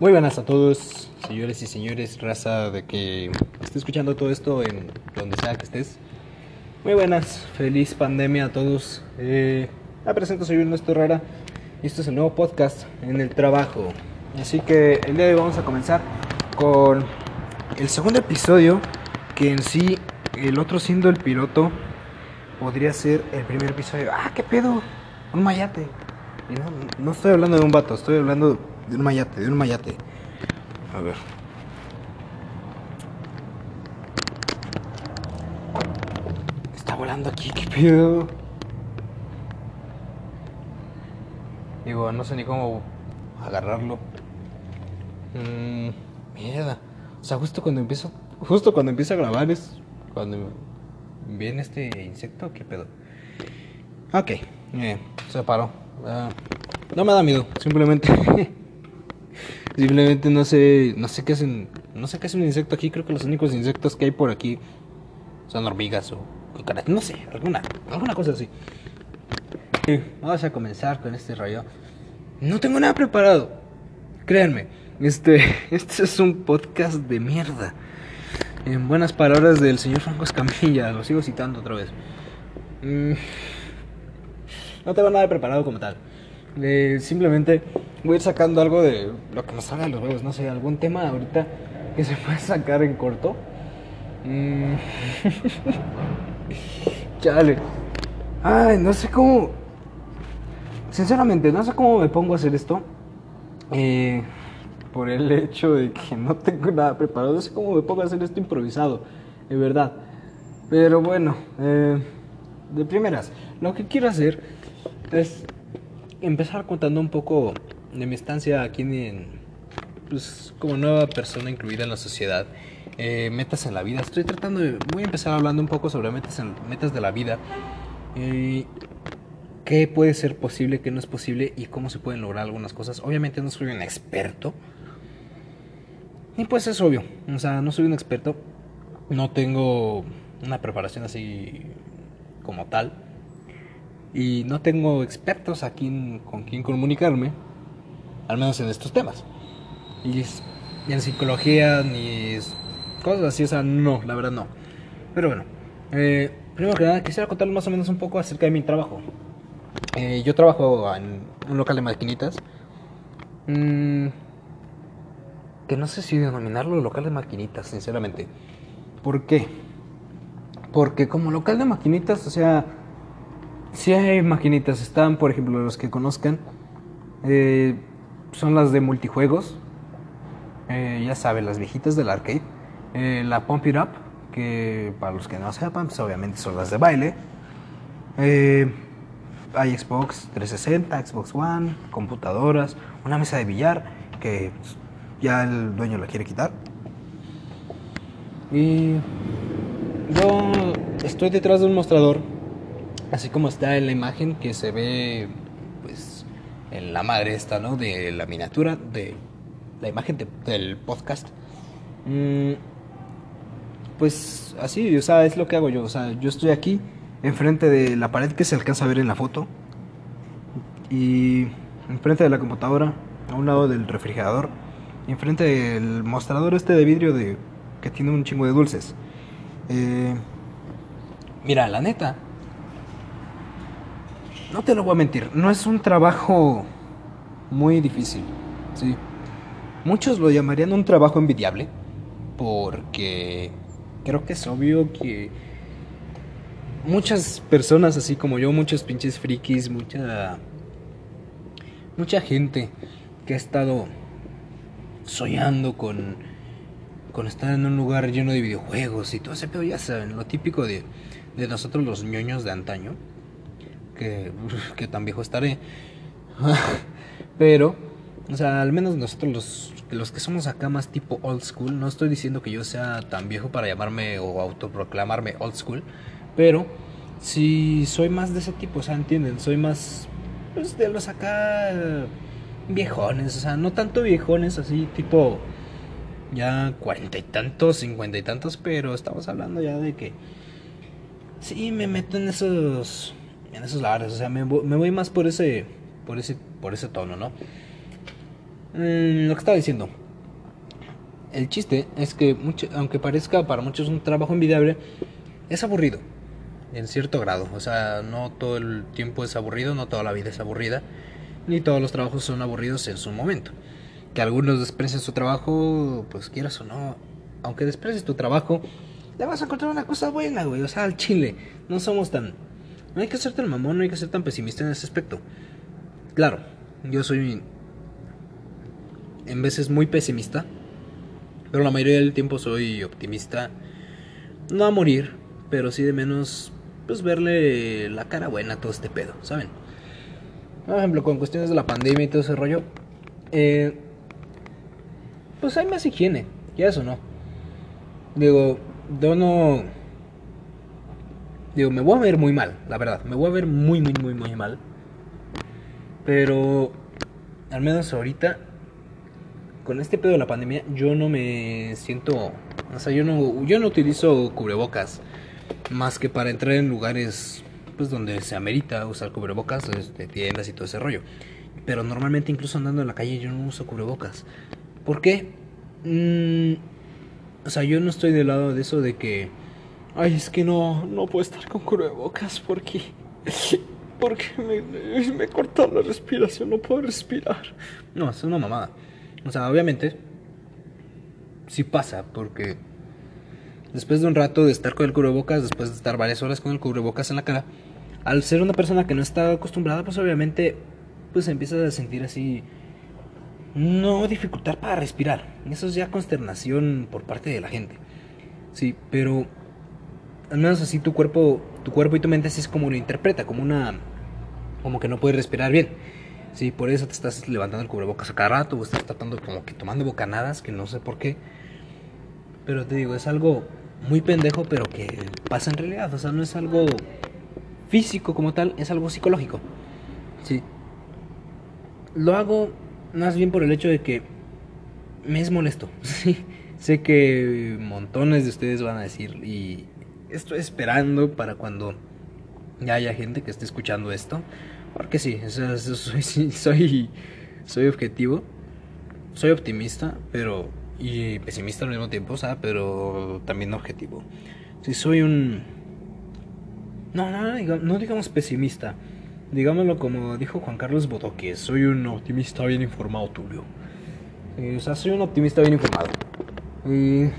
Muy buenas a todos, señores y señores, raza de que esté escuchando todo esto en donde sea que estés. Muy buenas, feliz pandemia a todos. Eh, me presento, soy Ernesto Herrera y esto es el nuevo podcast en el trabajo. Así que el día de hoy vamos a comenzar con el segundo episodio, que en sí, el otro siendo el piloto, podría ser el primer episodio. Ah, qué pedo, un mayate. No, no estoy hablando de un vato, estoy hablando de un mayate, de un mayate. A ver. Está volando aquí, qué pedo. Digo, no sé ni cómo agarrarlo. Mmm, mierda. O sea, justo cuando empiezo, justo cuando empiezo a grabar es cuando viene este insecto, qué pedo. Ok, eh, se paró. Ah, no me da miedo, simplemente. simplemente no sé, no sé qué es un, no sé qué es un insecto aquí. Creo que los únicos insectos que hay por aquí son hormigas o cucarachas, no sé, alguna, alguna cosa así. Vamos a comenzar con este rollo. No tengo nada preparado. Créanme, este, este es un podcast de mierda. En buenas palabras del señor Franco Escamilla, lo sigo citando otra vez. Mm, no tengo nada preparado como tal. Eh, simplemente voy a ir sacando algo de lo que nos salga de los huevos. No sé, algún tema ahorita que se pueda sacar en corto. Mm. Chale. Ay, no sé cómo. Sinceramente, no sé cómo me pongo a hacer esto. Eh, por el hecho de que no tengo nada preparado. No sé cómo me pongo a hacer esto improvisado, de verdad. Pero bueno, eh, de primeras, lo que quiero hacer es empezar contando un poco de mi estancia aquí en, pues, como nueva persona incluida en la sociedad. Eh, metas en la vida. Estoy tratando de, voy a empezar hablando un poco sobre metas, metas de la vida. Eh, qué puede ser posible, qué no es posible y cómo se pueden lograr algunas cosas. Obviamente no soy un experto. Y pues es obvio, o sea, no soy un experto. No tengo una preparación así como tal. Y no tengo expertos a quien, con quien comunicarme, al menos en estos temas. Y, y en psicología, ni cosas así, o sea, no, la verdad no. Pero bueno, eh, primero que nada quisiera contarles más o menos un poco acerca de mi trabajo. Eh, yo trabajo en un local de maquinitas. Mm, que no sé si denominarlo local de maquinitas, sinceramente. ¿Por qué? Porque como local de maquinitas, o sea, si hay maquinitas, están, por ejemplo, los que conozcan, eh, son las de multijuegos, eh, ya saben, las viejitas del arcade, eh, la Pump It Up, que para los que no sepan, pues obviamente son las de baile. hay Xbox 360, Xbox One, computadoras, una mesa de billar que ya el dueño la quiere quitar. Y yo estoy detrás de un mostrador, así como está en la imagen que se ve, pues, en la madre esta, ¿no? De la miniatura, de la imagen del podcast. Mm, pues así, o sea, es lo que hago yo. O sea, yo estoy aquí, enfrente de la pared que se alcanza a ver en la foto. Y enfrente de la computadora, a un lado del refrigerador. Y enfrente del mostrador este de vidrio de que tiene un chingo de dulces. Eh, mira, la neta. No te lo voy a mentir, no es un trabajo muy difícil, sí. Muchos lo llamarían un trabajo envidiable porque creo que es obvio que muchas personas así como yo, muchos pinches frikis, mucha mucha gente que ha estado soñando con con estar en un lugar lleno de videojuegos y todo ese pedo, ya saben, lo típico de, de nosotros los ñoños de antaño, que, tan viejo estaré, pero, o sea, al menos nosotros los, los que somos acá más tipo old school, no estoy diciendo que yo sea tan viejo para llamarme o autoproclamarme old school, pero si soy más de ese tipo, o sea, entienden, soy más pues, de los acá viejones, o sea, no tanto viejones así tipo ya cuarenta y tantos, cincuenta y tantos, pero estamos hablando ya de que sí me meto en esos en esos lares, o sea, me, me, voy más por ese por ese por ese tono, ¿no? Mm, lo que estaba diciendo. El chiste es que, aunque parezca para muchos un trabajo envidiable, es aburrido. En cierto grado. O sea, no todo el tiempo es aburrido, no toda la vida es aburrida. Ni todos los trabajos son aburridos en su momento. Que algunos desprecien su trabajo, pues quieras o no. Aunque desprecies tu trabajo, le vas a encontrar una cosa buena, güey. O sea, al chile. No somos tan. No hay que ser tan mamón, no hay que ser tan pesimista en ese aspecto. Claro, yo soy en veces muy pesimista, pero la mayoría del tiempo soy optimista. No a morir, pero sí de menos, pues verle la cara buena a todo este pedo, ¿saben? Por ejemplo, con cuestiones de la pandemia y todo ese rollo, eh, pues hay más higiene, ya eso no. Digo, yo no. Digo, me voy a ver muy mal, la verdad. Me voy a ver muy, muy, muy, muy mal. Pero, al menos ahorita, con este pedo de la pandemia, yo no me siento. O sea, yo no, yo no utilizo cubrebocas. Más que para entrar en lugares pues donde se amerita usar cubrebocas, de tiendas y todo ese rollo. Pero normalmente incluso andando en la calle yo no uso cubrebocas. ¿Por qué? Mm, o sea, yo no estoy del lado de eso de que... Ay, es que no, no puedo estar con cubrebocas porque... Porque me, me corta la respiración, no puedo respirar. No, es una mamada. O sea, obviamente, sí pasa, porque después de un rato de estar con el cubrebocas, después de estar varias horas con el cubrebocas en la cara, al ser una persona que no está acostumbrada, pues obviamente, pues empieza a sentir así, no dificultad para respirar. Eso es ya consternación por parte de la gente. Sí, pero al menos así tu cuerpo, tu cuerpo y tu mente así es como lo interpreta, como una, como que no puedes respirar bien. Sí, por eso te estás levantando el cubrebocas a cada rato o estás tratando como que tomando bocanadas, que no sé por qué. Pero te digo, es algo muy pendejo, pero que pasa en realidad. O sea, no es algo físico como tal, es algo psicológico. Sí. Lo hago más bien por el hecho de que me es molesto. Sí. sé que montones de ustedes van a decir y estoy esperando para cuando ya haya gente que esté escuchando esto porque sí, soy, soy, objetivo, soy optimista, pero y pesimista al mismo tiempo, o pero también objetivo. Si soy un no, no, no digamos pesimista. Digámoslo como dijo Juan Carlos Bodoque, soy un optimista bien informado, Tulio. Eh, o sea, soy un optimista bien informado. Y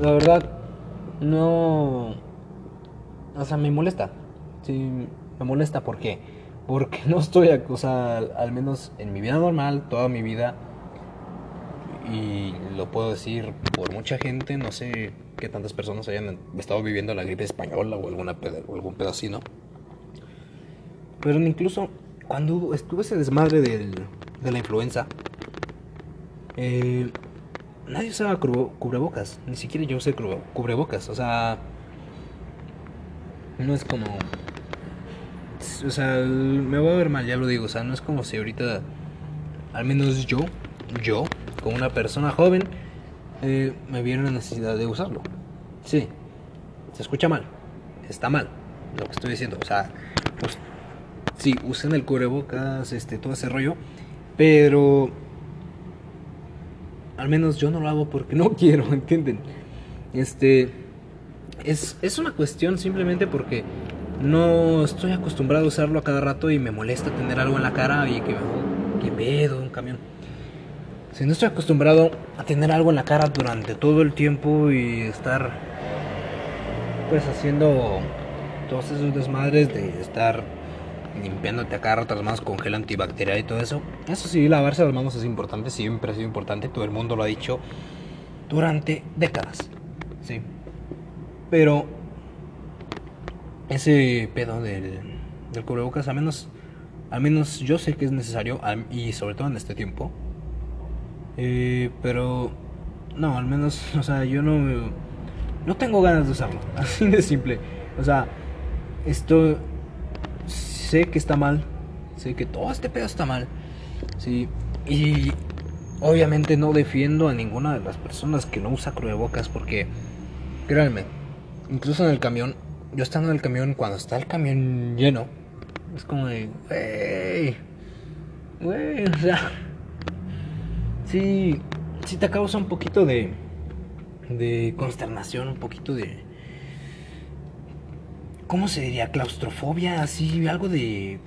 la verdad, no... O sea, me molesta. Sí, me molesta porque porque no estoy, o al menos en mi vida normal, toda mi vida, y lo puedo decir por mucha gente, no sé qué tantas personas hayan estado viviendo la gripe española o, alguna o algún pedacino. Pero incluso cuando estuve ese desmadre del, de la influenza, eh, nadie usaba cubrebocas, ni siquiera yo usé cubrebocas, o sea, no es como o sea, me voy a ver mal, ya lo digo, o sea, no es como si ahorita, al menos yo, yo, como una persona joven, eh, me viera la necesidad de usarlo. Sí, se escucha mal, está mal lo que estoy diciendo, o sea, pues sí, usen el cubrebocas, este, todo ese rollo, pero al menos yo no lo hago porque no quiero, ¿entienden? Este, es, es una cuestión simplemente porque no estoy acostumbrado a usarlo a cada rato y me molesta tener algo en la cara y que me pedo un camión. Si no estoy acostumbrado a tener algo en la cara durante todo el tiempo y estar pues haciendo todos esos desmadres de estar limpiándote a cada rato las manos con gel antibacterial y todo eso. Eso sí, lavarse las manos es importante, siempre ha sido importante, todo el mundo lo ha dicho durante décadas. Sí. Pero ese pedo del, del cubrebocas, al menos, al menos yo sé que es necesario y sobre todo en este tiempo. Eh, pero no, al menos, o sea, yo no no tengo ganas de usarlo, así de simple. O sea, esto sé que está mal, sé que todo este pedo está mal. Sí, y obviamente no defiendo a ninguna de las personas que no usa cubrebocas porque créanme, incluso en el camión yo estando en el camión, cuando está el camión lleno, es como de, wey, wey, o sea, sí, sí te causa un poquito de, de consternación, un poquito de, ¿cómo se diría? Claustrofobia, así, algo de,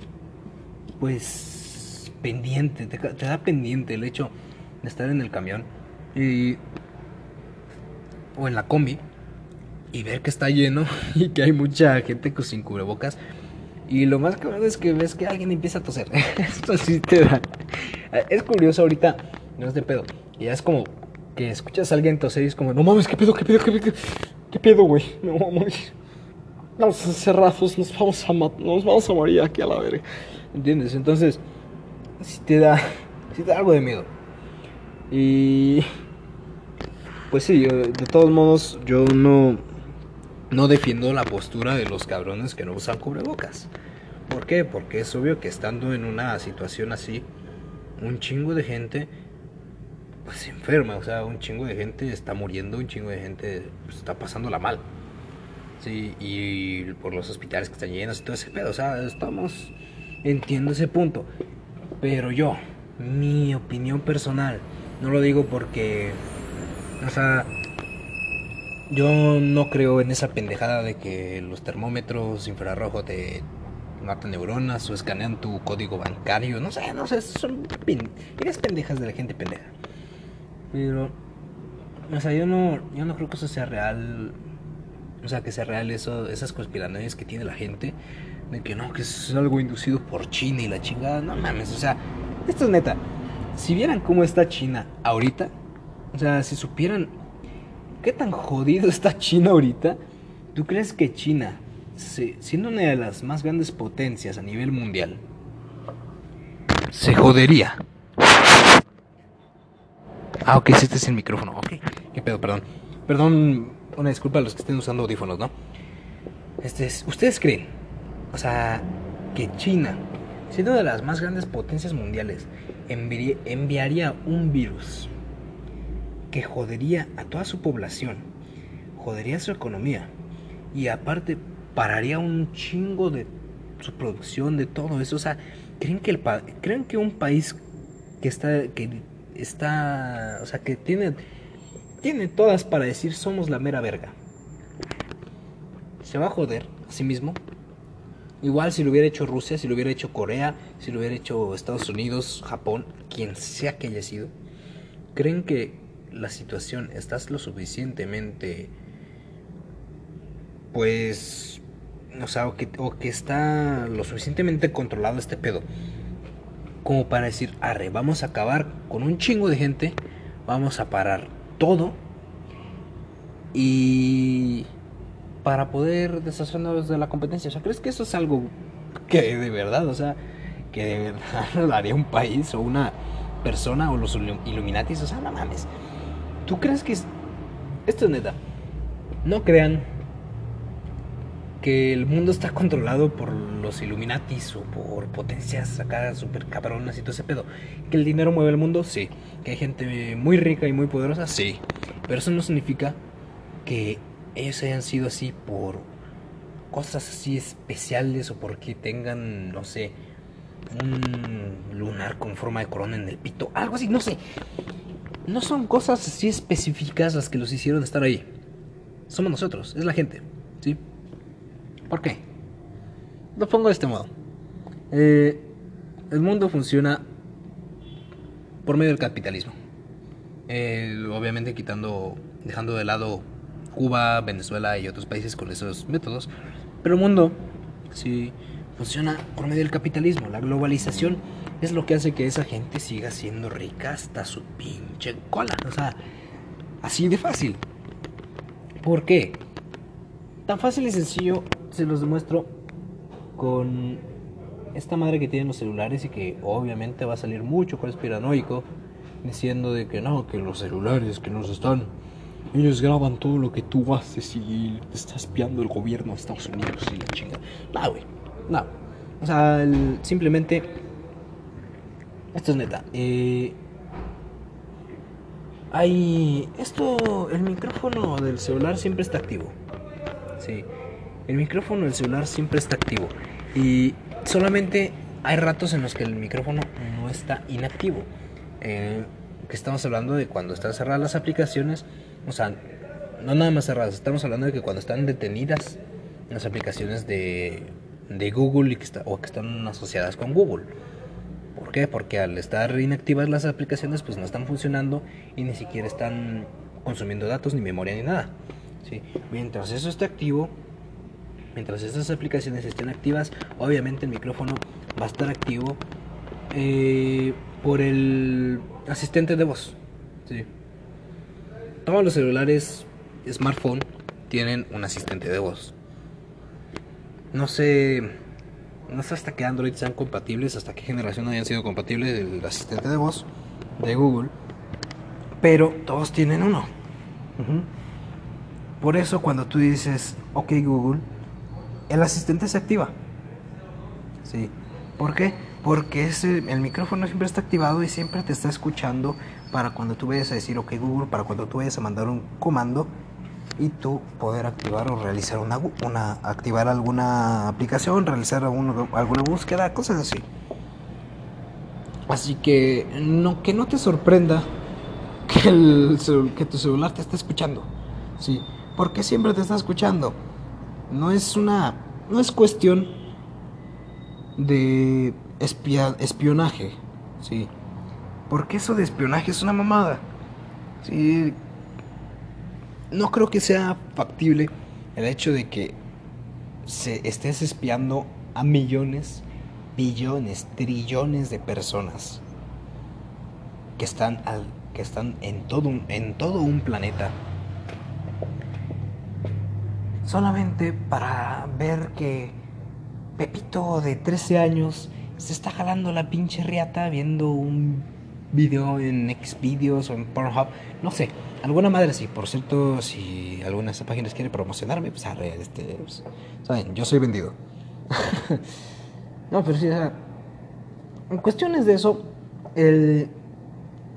pues, pendiente, te, da pendiente el hecho de estar en el camión y, o en la combi y ver que está lleno y que hay mucha gente sin cubrebocas. Y lo más cabrón es que ves que alguien empieza a toser. Esto sí te da. Es curioso ahorita, no es de pedo. Y ya es como que escuchas a alguien toser y es como, no mames, ¿qué pedo, qué pedo, qué pedo? ¿Qué pedo, güey? No mames. Vamos a nos vamos a nos vamos a morir aquí a la verga. ¿Entiendes? Entonces, si te da, si te da algo de miedo. Y pues sí, de todos modos, yo no no defiendo la postura de los cabrones que no usan cubrebocas. ¿Por qué? Porque es obvio que estando en una situación así, un chingo de gente pues se enferma, o sea, un chingo de gente está muriendo, un chingo de gente pues, está pasándola mal. Sí, y por los hospitales que están llenos y todo ese pedo, o sea, estamos entiendo ese punto. Pero yo, mi opinión personal, no lo digo porque o sea, yo no creo en esa pendejada de que los termómetros infrarrojos te matan neuronas o escanean tu código bancario. No sé, no sé, son ideas pendejas de la gente pendeja. Pero, o sea, yo no, yo no creo que eso sea real. O sea, que sea real eso, esas conspiraciones que tiene la gente. De que no, que es algo inducido por China y la chingada. No mames, o sea, esto es neta. Si vieran cómo está China ahorita, o sea, si supieran ¿Qué tan jodido está China ahorita? ¿Tú crees que China, siendo una de las más grandes potencias a nivel mundial, se jodería? Ah, ok, este es el micrófono. Ok, qué pedo, perdón. Perdón, una disculpa a los que estén usando audífonos, ¿no? Este es, ¿Ustedes creen, o sea, que China, siendo una de las más grandes potencias mundiales, enviaría un virus que jodería a toda su población, jodería su economía y aparte pararía un chingo de su producción, de todo eso. O sea, ¿creen que, el ¿creen que un país que está, que está, o sea, que tiene, tiene todas para decir somos la mera verga, se va a joder a sí mismo? Igual si lo hubiera hecho Rusia, si lo hubiera hecho Corea, si lo hubiera hecho Estados Unidos, Japón, quien sea que haya sido, ¿creen que la situación, estás lo suficientemente, pues, o sea, o que está lo suficientemente controlado este pedo, como para decir, arre, vamos a acabar con un chingo de gente, vamos a parar todo y para poder deshacernos de la competencia. O sea, ¿crees que eso es algo que de verdad, o sea, que de verdad lo haría un país o una persona o los Illuminatis? O sea, no mames. ¿Tú crees que es... Esto es neta. No crean que el mundo está controlado por los Illuminatis o por potencias acá super cabronas y todo ese pedo. Que el dinero mueve el mundo, sí. Que hay gente muy rica y muy poderosa, sí. Pero eso no significa que ellos hayan sido así por cosas así especiales o porque tengan, no sé, un lunar con forma de corona en el pito, algo así, no sé no son cosas así específicas las que los hicieron estar ahí. Somos nosotros, es la gente, ¿sí? ¿Por qué? Lo pongo de este modo. Eh, el mundo funciona por medio del capitalismo. Obviamente quitando, dejando de lado Cuba, Venezuela y otros países con esos métodos. Pero el mundo, sí, funciona por medio del capitalismo. La globalización es lo que hace que esa gente siga siendo rica hasta su pinche cola. O sea, así de fácil. ¿Por qué? Tan fácil y sencillo se los demuestro con esta madre que tienen los celulares y que obviamente va a salir mucho conspiranoico diciendo de que no, que los celulares que nos están ellos graban todo lo que tú haces y te está espiando el gobierno de Estados Unidos y la chinga. No, güey. No. O sea, simplemente esto es neta. Eh, hay. Esto. El micrófono del celular siempre está activo. Sí. El micrófono del celular siempre está activo. Y solamente hay ratos en los que el micrófono no está inactivo. Eh, Porque estamos hablando de cuando están cerradas las aplicaciones, o sea, no nada más cerradas, estamos hablando de que cuando están detenidas las aplicaciones de, de Google y que está, o que están asociadas con Google. ¿Por qué? Porque al estar inactivas las aplicaciones pues no están funcionando y ni siquiera están consumiendo datos, ni memoria, ni nada. ¿sí? Mientras eso esté activo, mientras esas aplicaciones estén activas, obviamente el micrófono va a estar activo eh, por el asistente de voz. ¿sí? Todos los celulares smartphone tienen un asistente de voz. No sé, no sé hasta qué Android sean compatibles, hasta qué generación hayan sido compatibles el asistente de voz de Google, pero todos tienen uno. Por eso cuando tú dices, ok Google, el asistente se activa. Sí. ¿Por qué? Porque el micrófono siempre está activado y siempre te está escuchando para cuando tú vayas a decir ok Google, para cuando tú vayas a mandar un comando y tú poder activar o realizar una, activar alguna aplicación, realizar alguna búsqueda, cosas así. Así que no que no te sorprenda que tu celular te esté escuchando. Sí, porque siempre te está escuchando. No es una no es cuestión de espionaje, sí. Porque eso de espionaje es una mamada. Sí, no creo que sea factible el hecho de que se estés espiando a millones, billones, trillones de personas que están al, que están en todo un, en todo un planeta solamente para ver que Pepito de 13 años se está jalando la pinche riata viendo un video en Xvideos o en Pornhub, no sé, alguna madre sí. Por cierto, si alguna de esas páginas quiere promocionarme, pues arre, este, pues, saben, yo soy vendido. no, pero sí, o sea, en cuestiones de eso, el,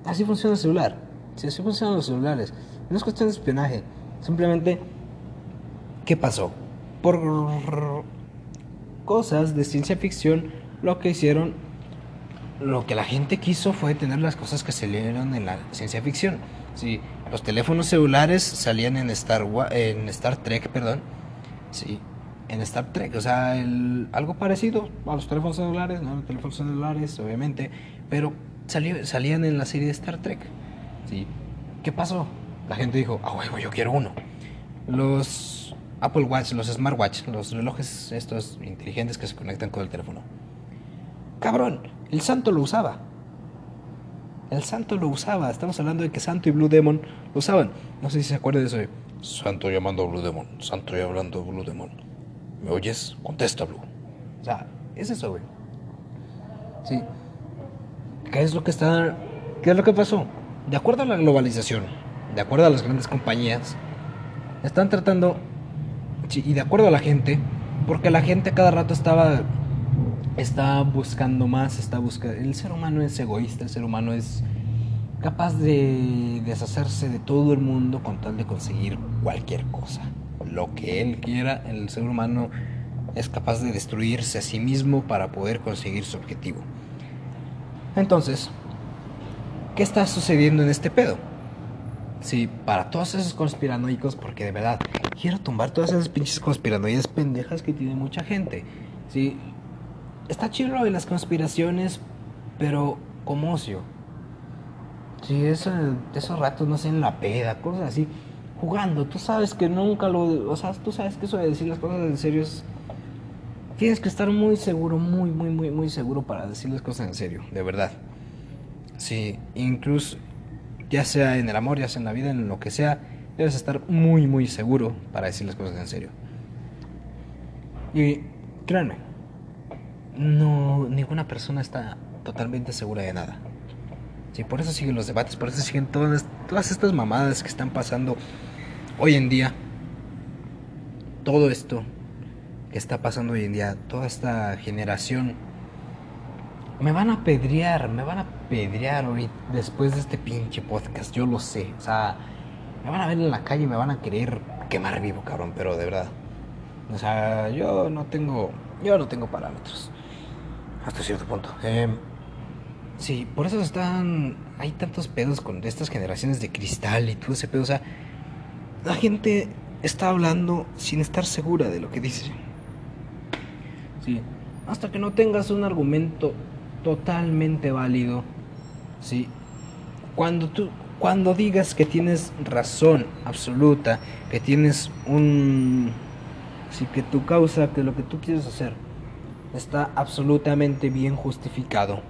así funciona el celular. Sí, así funcionan los celulares. No es cuestión de espionaje. Simplemente, ¿qué pasó? Por cosas de ciencia ficción, lo que hicieron lo que la gente quiso fue tener las cosas que se leyeron en la ciencia ficción. Sí, los teléfonos celulares salían en Star, en Star Trek, perdón. Sí, en Star Trek, o sea, algo parecido a los teléfonos celulares, no los teléfonos celulares, obviamente, pero salían en la serie de Star Trek. Sí. ¿Qué pasó? La gente dijo, ah, huevo, yo quiero uno. Los Apple Watch, los Smartwatch, los relojes estos inteligentes que se conectan con el teléfono. Cabrón, el santo lo usaba. El santo lo usaba. Estamos hablando de que Santo y Blue Demon lo usaban. No sé si se acuerda de eso. Santo llamando a Blue Demon. Santo hablando a Blue Demon. ¿Me oyes? Contesta, Blue. O sea, es eso, güey. Sí. ¿Qué es lo que está. ¿Qué es lo que pasó? De acuerdo a la globalización, de acuerdo a las grandes compañías, están tratando. Y de acuerdo a la gente, porque la gente cada rato estaba está buscando más, está buscando... El ser humano es egoísta, el ser humano es capaz de deshacerse de todo el mundo con tal de conseguir cualquier cosa. Lo que él quiera, el ser humano es capaz de destruirse a sí mismo para poder conseguir su objetivo. Entonces, ¿qué está sucediendo en este pedo? Sí, para todos esos conspiranoicos, porque de verdad quiero tumbar todas esas pinches conspiranoias pendejas que tiene mucha gente. Sí, está chido de las conspiraciones, pero como ocio. Sí, eso, esos ratos, no sé, en la peda, cosas así, jugando. Tú sabes que nunca lo. O sea, tú sabes que eso de decir las cosas en serio es. Tienes que estar muy seguro, muy, muy, muy, muy seguro para decir las cosas en serio, de verdad. Sí, incluso, ya sea en el amor, ya sea en la vida, en lo que sea, debes estar muy, muy seguro para decir las cosas en serio. Y créanme, no, ninguna persona está totalmente segura de nada. Sí, por eso siguen los debates, por eso siguen todas, todas estas mamadas que están pasando hoy en día. Todo esto que está pasando hoy en día, toda esta generación, me van a pedrear, me van a pedrear hoy después de este pinche podcast, yo lo sé. O sea, me van a ver en la calle y me van a querer quemar vivo, cabrón, pero de verdad. O sea, yo no tengo, yo no tengo parámetros hasta cierto punto. Eh, Sí, por eso están. Hay tantos pedos con estas generaciones de cristal y todo ese pedo. O sea, la gente está hablando sin estar segura de lo que dice. Sí, hasta que no tengas un argumento totalmente válido. Sí, cuando tú. Cuando digas que tienes razón absoluta, que tienes un. Sí, que tu causa, que lo que tú quieres hacer está absolutamente bien justificado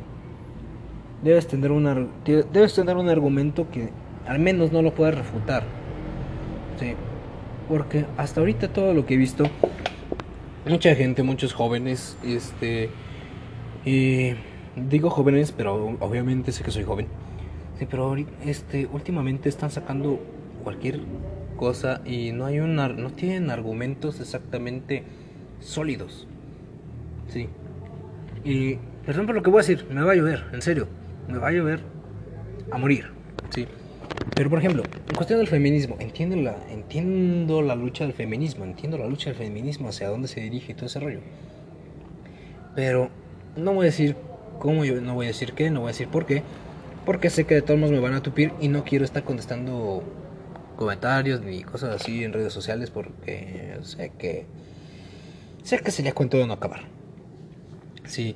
debes tener, una, debes tener un argumento que al menos no lo puedas refutar. Sí. Porque hasta ahorita todo lo que he visto, mucha gente, muchos jóvenes, este... Y digo jóvenes, pero obviamente sé que soy joven. Sí, pero este, últimamente están sacando cualquier cosa y no hay una, no tienen argumentos exactamente sólidos. Sí. Y perdón por lo que voy a decir, me va a llover, en serio me va a llover a morir, ¿sí? Pero por ejemplo, en cuestión del feminismo, entiendo la, entiendo la lucha del feminismo, entiendo la lucha del feminismo, hacia dónde se dirige y todo ese rollo. Pero no voy a decir cómo, yo no voy a decir qué, no voy a decir por qué, porque sé que de todos modos me van a tupir y no quiero estar contestando comentarios ni cosas así en redes sociales porque sé que sé que sería cuento de no acabar. Sí,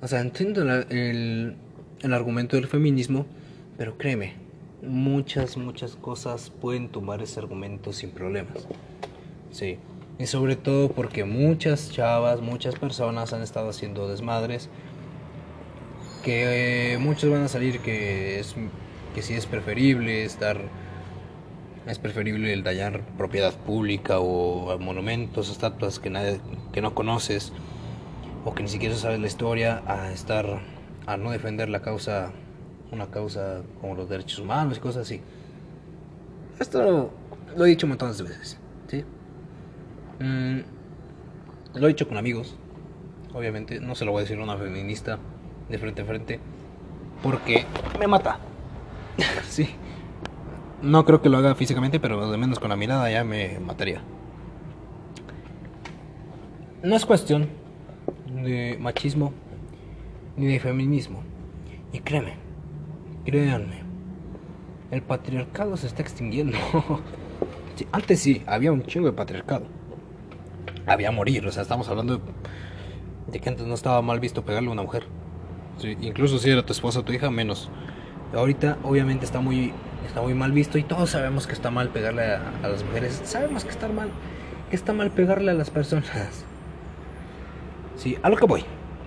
o sea, entiendo el el argumento del feminismo, pero créeme, muchas, muchas cosas pueden tomar ese argumento sin problemas. Sí, y sobre todo porque muchas chavas, muchas personas han estado haciendo desmadres, que eh, muchos van a salir que es que sí es preferible estar es preferible el dañar propiedad pública o monumentos, estatuas que nadie que no conoces o que ni siquiera sabes la historia a estar a no defender la causa, una causa como los derechos humanos y cosas así. Esto lo, he dicho montones de veces, ¿sí? Mm, lo he dicho con amigos, obviamente, no se lo voy a decir a una feminista de frente a frente, porque me mata, sí. No creo que lo haga físicamente, pero de menos con la mirada ya me mataría. No es cuestión de machismo ni de feminismo. Y créeme, créanme, el patriarcado se está extinguiendo. antes sí, había un chingo de patriarcado. Había morir, o sea, estamos hablando de, que antes no estaba mal visto pegarle a una mujer. Incluso si era tu esposa o tu hija, menos. Ahorita obviamente está muy, está muy mal visto y todos sabemos que está mal pegarle a, a las mujeres. Sabemos que está mal, que está mal pegarle a las personas. Sí, a lo que voy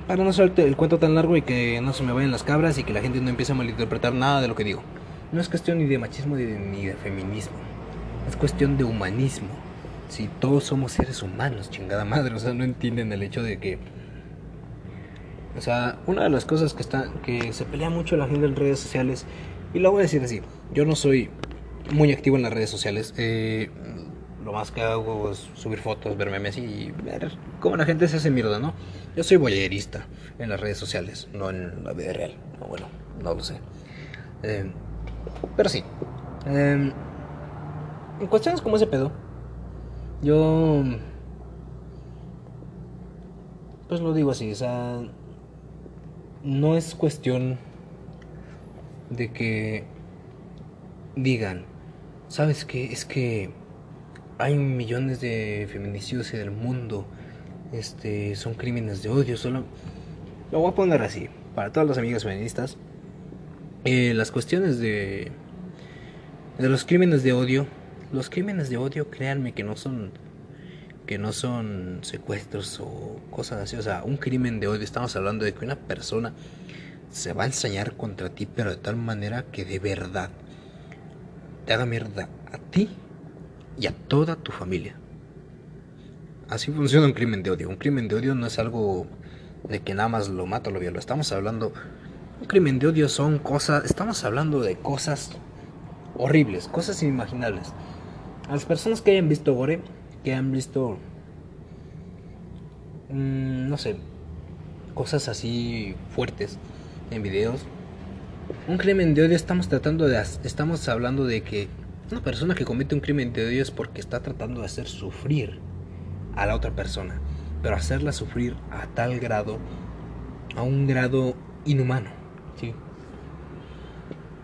para no hacer el cuento tan largo y que no se me vayan las cabras y que la gente no empiece a malinterpretar nada de lo que digo. No es cuestión ni de machismo ni de, feminismo. Es cuestión de humanismo. Si todos somos seres humanos, chingada madre. O sea, no entienden el hecho de que. O sea, una de las cosas que está. que se pelea mucho la gente en redes sociales. Y lo voy a decir así. Yo no soy muy activo en las redes sociales. Eh, lo más que hago es subir fotos, ver memes y ver cómo la gente se hace mierda, ¿no? Yo soy boyerista en las redes sociales, no en la vida real. No, bueno, no lo sé. Eh, pero sí. Eh, en cuestiones como ese pedo, yo. Pues lo digo así, o sea. No es cuestión de que digan, ¿sabes qué? Es que hay millones de feminicidios en el mundo. Este, son crímenes de odio. Solo lo voy a poner así para todas las amigas feministas. Eh, las cuestiones de de los crímenes de odio, los crímenes de odio, créanme que no son que no son secuestros o cosas así, o sea, un crimen de odio, estamos hablando de que una persona se va a ensañar contra ti, pero de tal manera que de verdad te haga mierda a ti y a toda tu familia. Así funciona un crimen de odio. Un crimen de odio no es algo de que nada más lo mata o lo viola. Estamos hablando. Un crimen de odio son cosas. Estamos hablando de cosas horribles, cosas inimaginables. A las personas que hayan visto Gore, que han visto. Mm, no sé. Cosas así fuertes en videos. Un crimen de odio estamos tratando de. Estamos hablando de que una persona que comete un crimen de odio es porque está tratando de hacer sufrir a la otra persona, pero hacerla sufrir a tal grado, a un grado inhumano. Sí.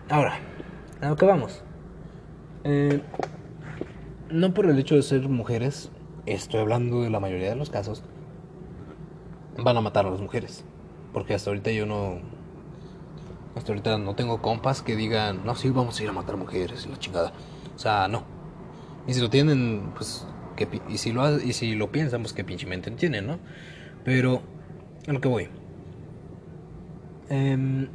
Ahora, a lo que vamos. Eh, no por el hecho de ser mujeres, estoy hablando de la mayoría de los casos, van a matar a las mujeres. Porque hasta ahorita yo no. Hasta ahorita no tengo compas que digan, no, sí, vamos a ir a matar mujeres y la chingada. O sea, no. Y si lo tienen, pues. Que, y, si lo, y si lo piensan, pues que pinche mente tienen, ¿no? Pero, a lo que voy. Em,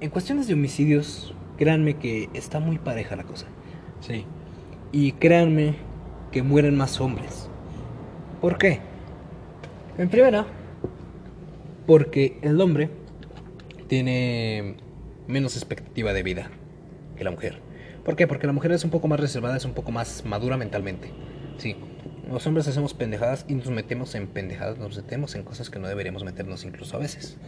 en cuestiones de homicidios, créanme que está muy pareja la cosa. Sí. Y créanme que mueren más hombres. ¿Por qué? En primera, porque el hombre tiene menos expectativa de vida que la mujer. ¿Por qué? Porque la mujer es un poco más reservada, es un poco más madura mentalmente. Sí, los hombres hacemos pendejadas y nos metemos en pendejadas, nos metemos en cosas que no deberíamos meternos incluso a veces.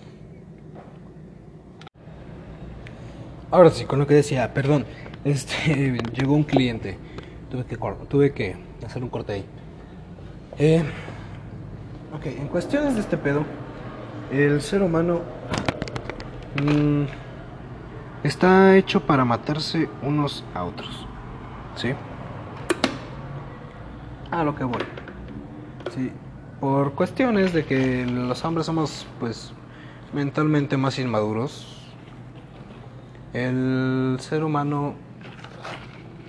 Ahora sí, con lo que decía, perdón, este, llegó un cliente, tuve que, hacer un corte ahí. Eh, ok, en cuestiones de este pedo, el ser humano mm, está hecho para matarse unos a otros, ¿sí? A lo que voy. Sí, por cuestiones de que los hombres somos, pues, mentalmente más inmaduros, el ser humano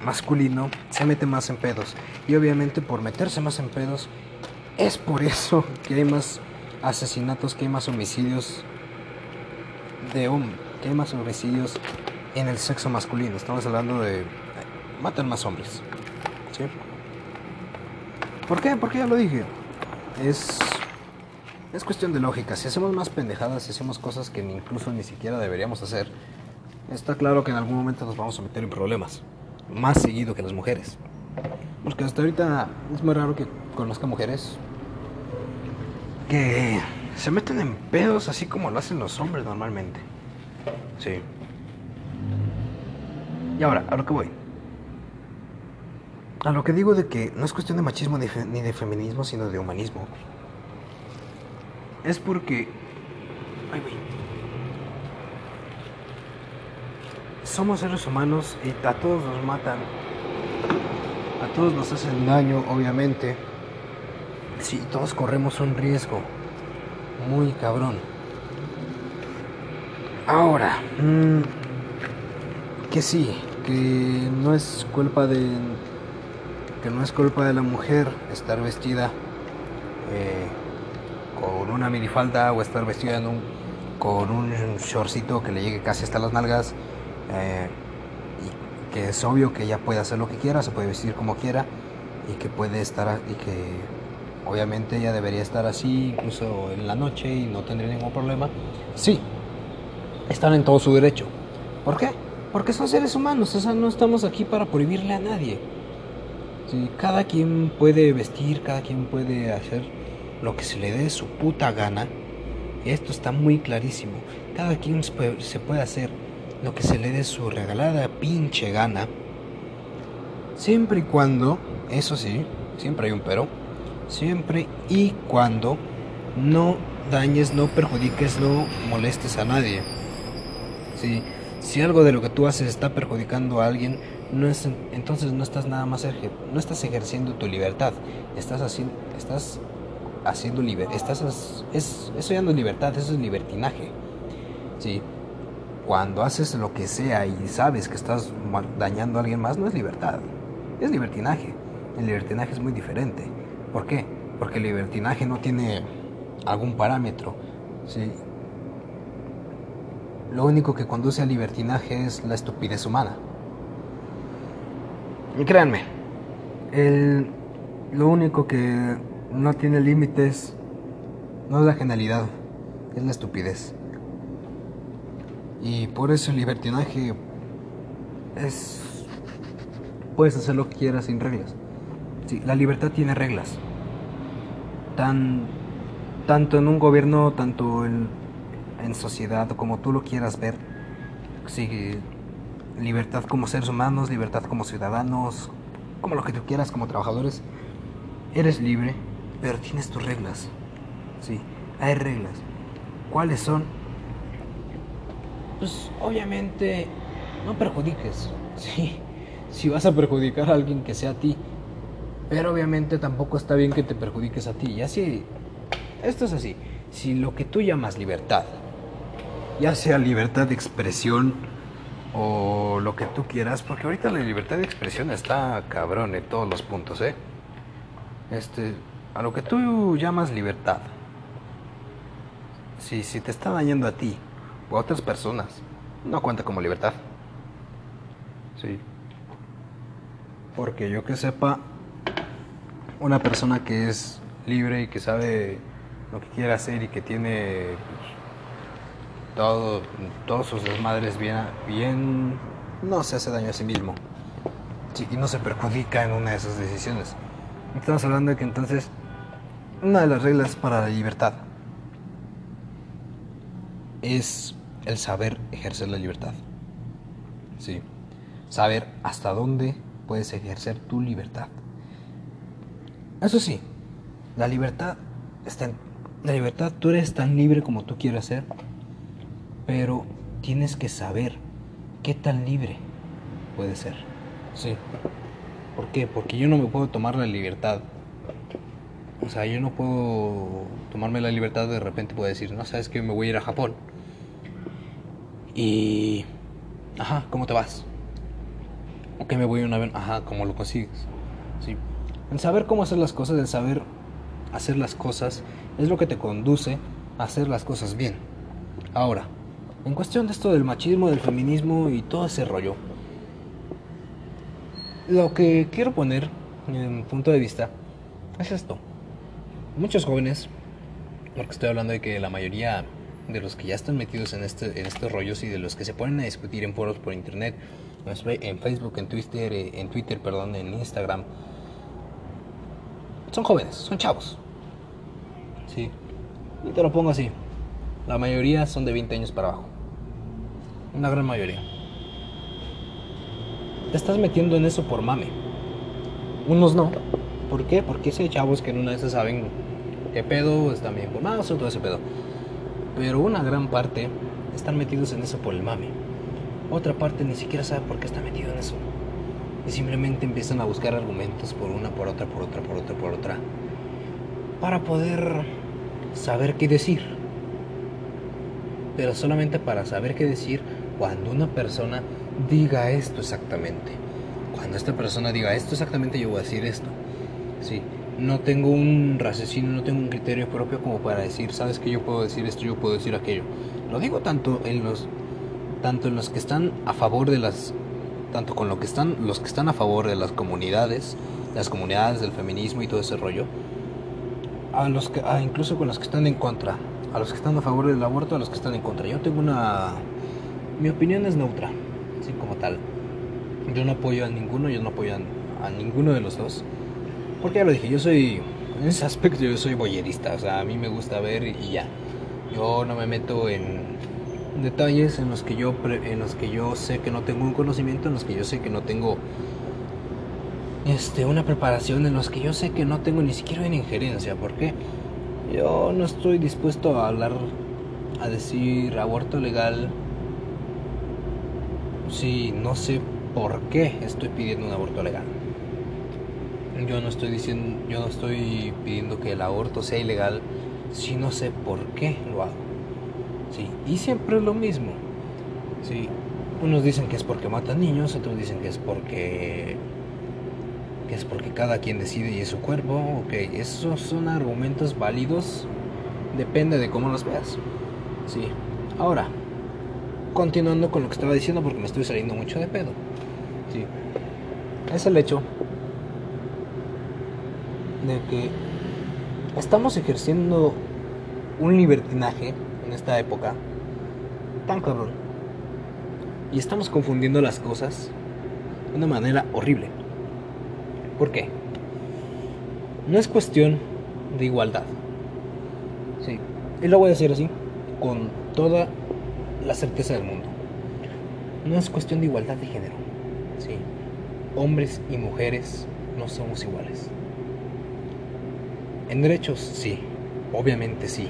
masculino se mete más en pedos. Y obviamente por meterse más en pedos, es por eso que hay más asesinatos, que hay más homicidios de hombre, que hay más homicidios en el sexo masculino. Estamos hablando de matan más hombres. ¿Sí? ¿Por qué? Porque ya lo dije. Es es cuestión de lógica. Si hacemos más pendejadas, si hacemos cosas que incluso ni siquiera deberíamos hacer, está claro que en algún momento nos vamos a meter en problemas. Más seguido que las mujeres. Porque hasta ahorita es muy raro que conozca mujeres que se meten en pedos así como lo hacen los hombres normalmente. Sí. Y ahora, a lo que voy. A lo que digo de que no es cuestión de machismo ni de feminismo, sino de humanismo. Es porque... Ay, güey. Somos seres humanos y a todos nos matan. A todos nos hacen daño, obviamente. Sí, todos corremos un riesgo. Muy cabrón. Ahora, mm, que sí, que no es culpa de. que no es culpa de la mujer estar vestida eh, con una minifalda o estar vestida con un shortcito que le llegue casi hasta las nalgas eh, y que es obvio que ella puede hacer lo que quiera, se puede vestir como quiera y que puede estar y que obviamente ella debería estar así incluso en la noche y no tendría ningún problema. Sí, están en todo su derecho. ¿Por qué? Porque son seres humanos, o sea, no estamos aquí para prohibirle a nadie. Sí, cada quien puede vestir, cada quien puede hacer lo que se le dé su puta gana. Esto está muy clarísimo. Cada quien se puede hacer lo que se le dé su regalada pinche gana, siempre y cuando, eso sí, siempre hay un pero, siempre y cuando no dañes, no perjudiques, no molestes a nadie. Si, si algo de lo que tú haces está perjudicando a alguien, no es, entonces no estás nada más no estás ejerciendo tu libertad, estás haciendo, estás haciendo liber, estás es, eso ya libertad, eso es libertinaje. Sí, cuando haces lo que sea y sabes que estás dañando a alguien más, no es libertad, es libertinaje. El libertinaje es muy diferente. ¿Por qué? Porque el libertinaje no tiene algún parámetro. Lo único que conduce al libertinaje es la estupidez humana. Y créanme, lo único que no tiene límites no es la genialidad, es la estupidez. Y por eso el libertinaje es... Puedes hacer lo que quieras sin reglas. Sí, la libertad tiene reglas. Tan, tanto en un gobierno, tanto en, en sociedad, como tú lo quieras ver. Sí, libertad como seres humanos, libertad como ciudadanos, como lo que tú quieras como trabajadores. Eres libre, pero tienes tus reglas. Sí, hay reglas. ¿Cuáles son? Pues obviamente no perjudiques. Sí, si vas a perjudicar a alguien que sea a ti. Pero obviamente tampoco está bien que te perjudiques a ti. Y así, esto es así. Si lo que tú llamas libertad, ya sea libertad de expresión o lo que tú quieras, porque ahorita la libertad de expresión está cabrón en todos los puntos, ¿eh? Este, a lo que tú llamas libertad, si, si te está dañando a ti a otras personas, no cuenta como libertad. Sí. Porque yo que sepa, una persona que es libre y que sabe lo que quiere hacer y que tiene pues, todo, todos sus desmadres bien, bien, no se hace daño a sí mismo. Sí, y no se perjudica en una de esas decisiones. Estamos hablando de que entonces una de las reglas para la libertad es el saber ejercer la libertad. Sí. Saber hasta dónde puedes ejercer tu libertad. Eso sí, la libertad está la libertad tú eres tan libre como tú quieras ser, pero tienes que saber qué tan libre puede ser. Sí. ¿Por qué? Porque yo no me puedo tomar la libertad. O sea, yo no puedo tomarme la libertad de repente puedo decir, no sabes que me voy a ir a Japón. Y... Ajá, ¿cómo te vas? ¿O que me voy a un avión? Ajá, ¿cómo lo consigues? Sí. El saber cómo hacer las cosas, el saber hacer las cosas, es lo que te conduce a hacer las cosas bien. Ahora, en cuestión de esto del machismo, del feminismo y todo ese rollo, lo que quiero poner en mi punto de vista es esto. Muchos jóvenes, porque estoy hablando de que la mayoría de los que ya están metidos en, este, en estos rollos y de los que se ponen a discutir en foros por internet, en Facebook, en Twitter, eh, en Twitter, perdón, en Instagram, son jóvenes, son chavos. Sí. Y te lo pongo así. La mayoría son de 20 años para abajo. Una gran mayoría. Te estás metiendo en eso por mame. Unos no. ¿Por qué? Porque hay chavos que en una vez saben qué pedo, están bien informados o todo ese pedo. Pero una gran parte están metidos en eso por el mame. Otra parte ni siquiera sabe por qué está metido en eso. Y simplemente empiezan a buscar argumentos por una, por otra, por otra, por otra, por otra. Para poder saber qué decir. Pero solamente para saber qué decir cuando una persona diga esto exactamente. Cuando esta persona diga esto exactamente, yo voy a decir esto. Sí, no tengo un raciocinio, no tengo un criterio propio como para decir, sabes que yo puedo decir esto, yo puedo decir aquello. Lo digo tanto en los tanto en los que están a favor de las tanto con lo que están los que están a favor de las comunidades, las comunidades del feminismo y todo ese rollo, a los que incluso con los que están en contra, a los que están a favor del aborto, a los que están en contra. Yo tengo una mi opinión es neutra, así como tal. Yo no apoyo a ninguno, yo no apoyo a ninguno de los dos. Porque ya lo dije, yo soy, en ese aspecto yo soy boyerista, o sea, a mí me gusta ver y ya. Yo no me meto en detalles en los que yo en los que yo sé que no tengo un conocimiento, en los que yo sé que no tengo este una preparación, en los que yo sé que no tengo ni siquiera una injerencia, porque yo no estoy dispuesto a hablar a decir aborto legal si no sé por qué estoy pidiendo un aborto legal. Yo no estoy diciendo, yo no estoy pidiendo que el aborto sea ilegal si no sé por qué lo hago. Sí, y siempre es lo mismo. Sí, unos dicen que es porque matan niños, otros dicen que es porque que es porque cada quien decide y es su cuerpo. Ok, esos son argumentos válidos, depende de cómo los veas. Sí, ahora continuando con lo que estaba diciendo porque me estoy saliendo mucho de pedo. Sí, es el hecho de que estamos ejerciendo un libertinaje en esta época tan cabrón. Y estamos confundiendo las cosas de una manera horrible. ¿Por qué? No es cuestión de igualdad. Sí, y lo voy a decir así, con toda la certeza del mundo. No es cuestión de igualdad de género. Sí, hombres y mujeres no somos iguales. En derechos, sí, obviamente sí.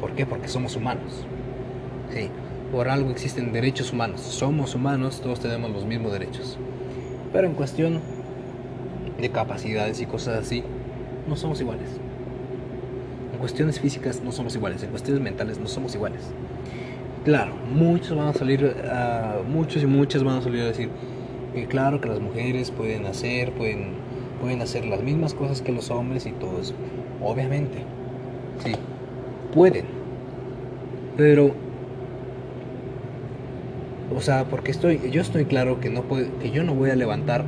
¿Por qué? Porque somos humanos. Sí, por algo existen derechos humanos. Somos humanos, todos tenemos los mismos derechos. Pero en cuestión de capacidades y cosas así, no somos iguales. En cuestiones físicas no somos iguales, en cuestiones mentales no somos iguales. Claro, muchos van a salir, uh, muchos y muchas van a salir a decir que claro que las mujeres pueden hacer, pueden, pueden hacer las mismas cosas que los hombres y todo eso. Obviamente, sí, pueden. Pero, o sea, porque estoy, yo estoy claro que no puede, que yo no voy a levantar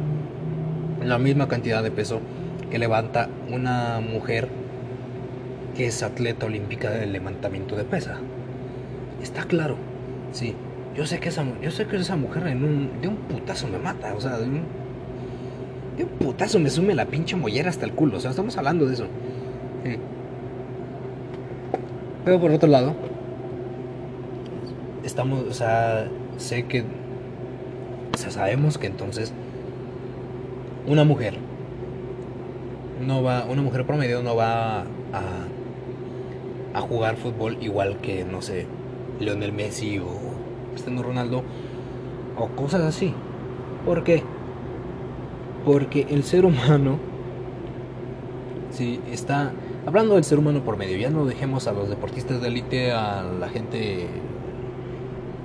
la misma cantidad de peso que levanta una mujer que es atleta olímpica del levantamiento de pesa. Está claro, sí. Yo sé que esa, yo sé que esa mujer en un, de un putazo me mata, o sea, de un, de un putazo me sume la pinche mollera hasta el culo, o sea, estamos hablando de eso. Pero por otro lado, estamos, o sea, sé que, o sea, sabemos que entonces una mujer no va, una mujer promedio no va a, a jugar fútbol igual que, no sé, Lionel Messi o Cristiano Ronaldo o cosas así. ¿Por qué? Porque el ser humano, si está hablando del ser humano por medio, ya no dejemos a los deportistas de élite, a la gente,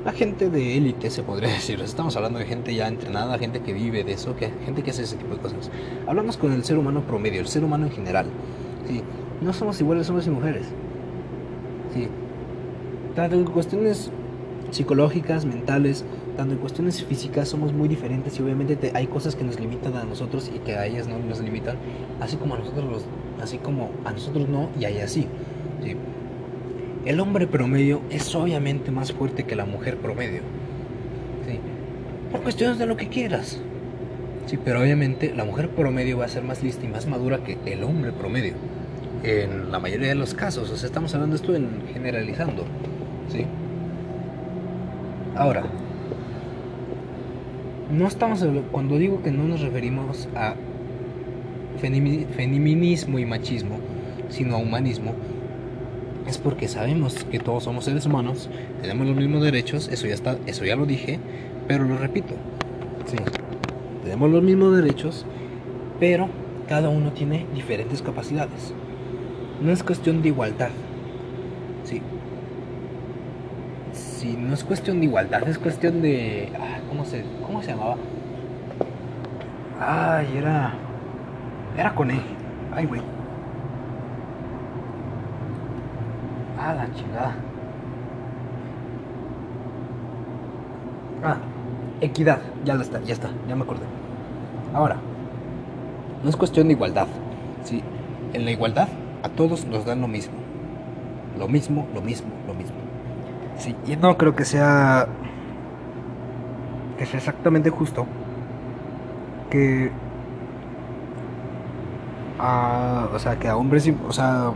la gente de élite se podría decir. Estamos hablando de gente ya entrenada, gente que vive de eso, que gente que hace ese tipo de cosas. Hablamos con el ser humano promedio, el ser humano en general. Sí, no somos iguales hombres y mujeres. Sí, tanto en cuestiones psicológicas, mentales, tanto en cuestiones físicas somos muy diferentes y obviamente hay cosas que nos limitan a nosotros y que a ellas no nos limitan, así como a nosotros los, así como a nosotros no y a ellas sí. ¿sí? El hombre promedio es obviamente más fuerte que la mujer promedio. ¿sí? Por cuestiones de lo que quieras. Sí, pero obviamente la mujer promedio va a ser más lista y más madura que el hombre promedio. En la mayoría de los casos, o sea, estamos hablando de esto en generalizando. ¿sí? Ahora, no estamos cuando digo que no nos referimos a feminismo y machismo, sino a humanismo, es porque sabemos que todos somos seres humanos, tenemos los mismos derechos, eso ya está, eso ya lo dije, pero lo repito. Tenemos los mismos derechos, pero cada uno tiene diferentes capacidades. No es cuestión de igualdad. Sí, si no es cuestión de igualdad, es cuestión de. Ah, ¿cómo, se, ¿Cómo se llamaba? Ay, era. Era con E. Ay, güey. Ah, la chingada. Ah, equidad. Ya está, ya está, ya me acordé. Ahora, no es cuestión de igualdad. Sí, en la igualdad a todos nos dan lo mismo. Lo mismo, lo mismo, lo mismo. Sí, y no creo que sea que sea exactamente justo que a, o sea, que a hombres, o sea,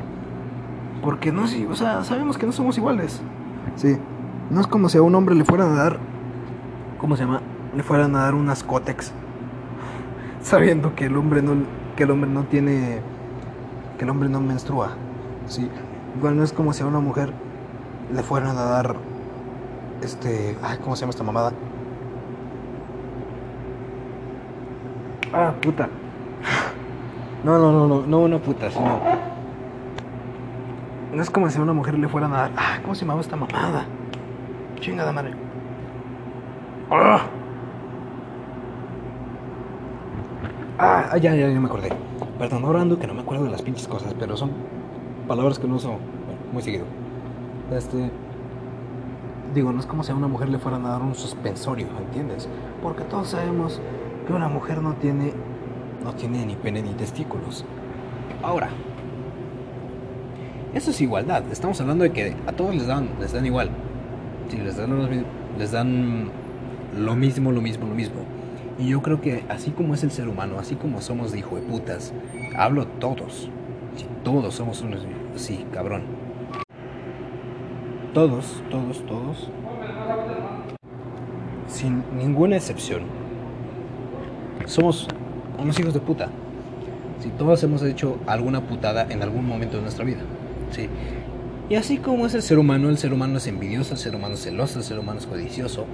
porque no sí, o sea, sabemos que no somos iguales. Sí. No es como si a un hombre le fueran a dar ¿cómo se llama? Le fueran a dar unas cótex sabiendo que el hombre no que el hombre no tiene que el hombre no menstrua. Sí. Igual no es como si a una mujer le fueron a dar este, ay, ¿cómo se llama esta mamada? Ah, puta. No, no, no, no, no una puta, sino no es como si a una mujer le fueran a dar, ah, ¿cómo se llamaba esta mamada? Chingada madre. Ah, ah ya, ya, ya me acordé. Perdón, ahora ando que no me acuerdo de las pinches cosas, pero son palabras que no uso muy seguido. Este. Digo, no es como si a una mujer le fueran a dar un suspensorio, ¿entiendes? Porque todos sabemos que una mujer no tiene. No tiene ni pene ni testículos. Ahora. Eso es igualdad. Estamos hablando de que a todos les dan, les dan igual. Sí, les dan, les dan lo mismo, lo mismo, lo mismo. Y yo creo que así como es el ser humano, así como somos de hijo de putas, hablo todos. Si todos somos unos. Sí, cabrón todos, todos, todos, sin ninguna excepción, somos unos hijos de puta. Si todos hemos hecho alguna putada en algún momento de nuestra vida, sí. Y así como es el ser humano, el ser humano es envidioso, el ser humano es celoso, el ser humano es codicioso,